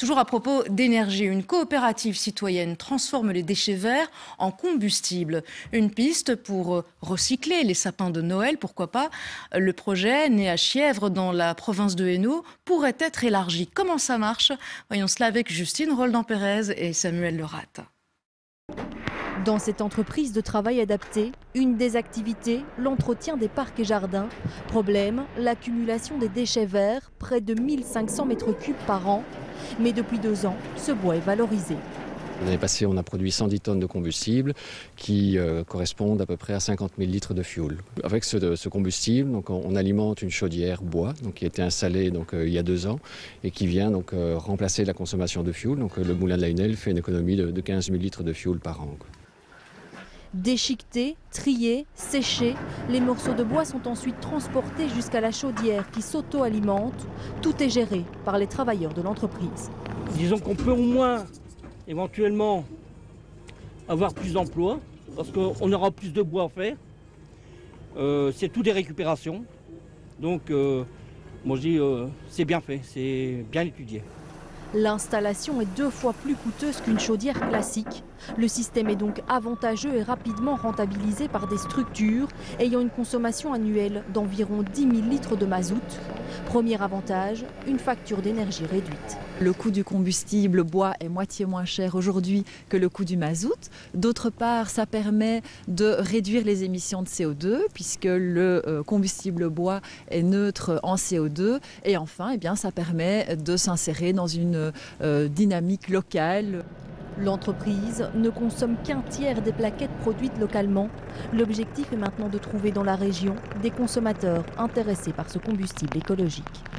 Toujours à propos d'énergie, une coopérative citoyenne transforme les déchets verts en combustible. Une piste pour recycler les sapins de Noël, pourquoi pas. Le projet, né à Chièvre dans la province de Hainaut, pourrait être élargi. Comment ça marche? Voyons cela avec Justine Roldan-Pérez et Samuel Lerat. Dans cette entreprise de travail adapté, une des activités, l'entretien des parcs et jardins. Problème, l'accumulation des déchets verts, près de 1500 mètres cubes par an. Mais depuis deux ans, ce bois est valorisé. L'année passée, on a produit 110 tonnes de combustible qui euh, correspondent à peu près à 50 000 litres de fuel. Avec ce, combustible, donc, on, alimente une chaudière bois donc, qui a été installée donc, euh, il y a deux ans et qui vient donc, euh, remplacer la consommation de fuel. Donc, le moulin de la fait une économie de, de 15 000 litres de fuel par an. Déchiquetés, triés, séchés, les morceaux de bois sont ensuite transportés jusqu'à la chaudière qui s'auto-alimente. Tout est géré par les travailleurs de l'entreprise. Disons qu'on peut au moins éventuellement avoir plus d'emplois parce qu'on aura plus de bois à faire. Euh, c'est tout des récupérations. Donc, euh, moi je dis, euh, c'est bien fait, c'est bien étudié. L'installation est deux fois plus coûteuse qu'une chaudière classique. Le système est donc avantageux et rapidement rentabilisé par des structures ayant une consommation annuelle d'environ 10 000 litres de mazout. Premier avantage, une facture d'énergie réduite. Le coût du combustible bois est moitié moins cher aujourd'hui que le coût du mazout. D'autre part, ça permet de réduire les émissions de CO2 puisque le euh, combustible bois est neutre en CO2. Et enfin, eh bien, ça permet de s'insérer dans une euh, dynamique locale. L'entreprise ne consomme qu'un tiers des plaquettes produites localement. L'objectif est maintenant de trouver dans la région des consommateurs intéressés par ce combustible écologique.